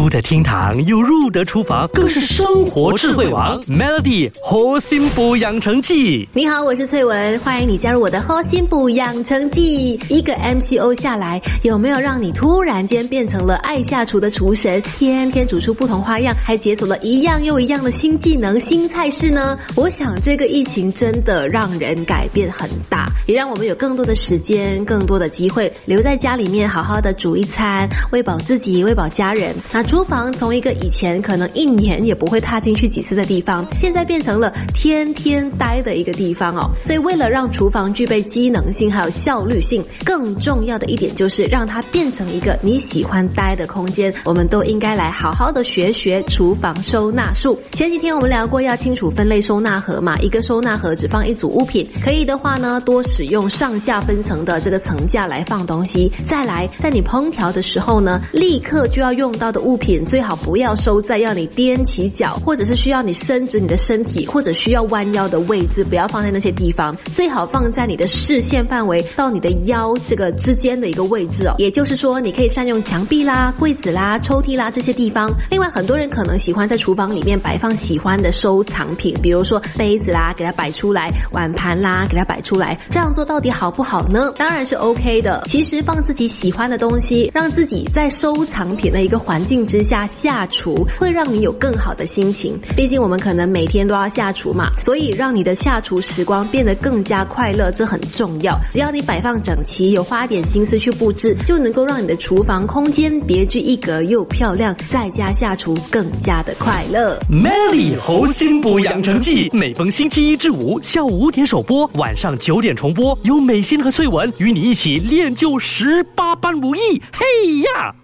出得厅堂又入得厨房，更是生活智慧王。Melody 核心补养成记，你好，我是翠文，欢迎你加入我的核心补养成记。一个 MCO 下来，有没有让你突然间变成了爱下厨的厨神，天天煮出不同花样，还解锁了一样又一样的新技能、新菜式呢？我想这个疫情真的让人改变很大，也让我们有更多的时间、更多的机会留在家里面，好好的煮一餐，喂饱自己，喂饱家人。那厨房从一个以前可能一年也不会踏进去几次的地方，现在变成了天天待的一个地方哦。所以为了让厨房具备机能性还有效率性，更重要的一点就是让它变成一个你喜欢待的空间。我们都应该来好好的学学厨房收纳术。前几天我们聊过要清楚分类收纳盒嘛，一个收纳盒只放一组物品，可以的话呢，多使用上下分层的这个层架来放东西。再来，在你烹调的时候呢，立刻就要用到的物物品最好不要收在要你踮起脚，或者是需要你伸直你的身体，或者需要弯腰的位置，不要放在那些地方。最好放在你的视线范围到你的腰这个之间的一个位置哦。也就是说，你可以善用墙壁啦、柜子啦、抽屉啦这些地方。另外，很多人可能喜欢在厨房里面摆放喜欢的收藏品，比如说杯子啦，给它摆出来；碗盘啦，给它摆出来。这样做到底好不好呢？当然是 OK 的。其实放自己喜欢的东西，让自己在收藏品的一个环境之下下厨，会让你有更好的心情。毕竟我们可能每天都要下厨嘛，所以让你的下厨时光变得更加快乐，这很重要。只要你摆放整齐，有花点心思去布置，就能够让你的厨房空间别具一格又漂亮，在家下厨更加的快乐。Melly 猴心补养成记，每逢星期一至五下午五点首播，晚上九点重播，由美心和翠文与你一起练就十八般武艺。嘿呀！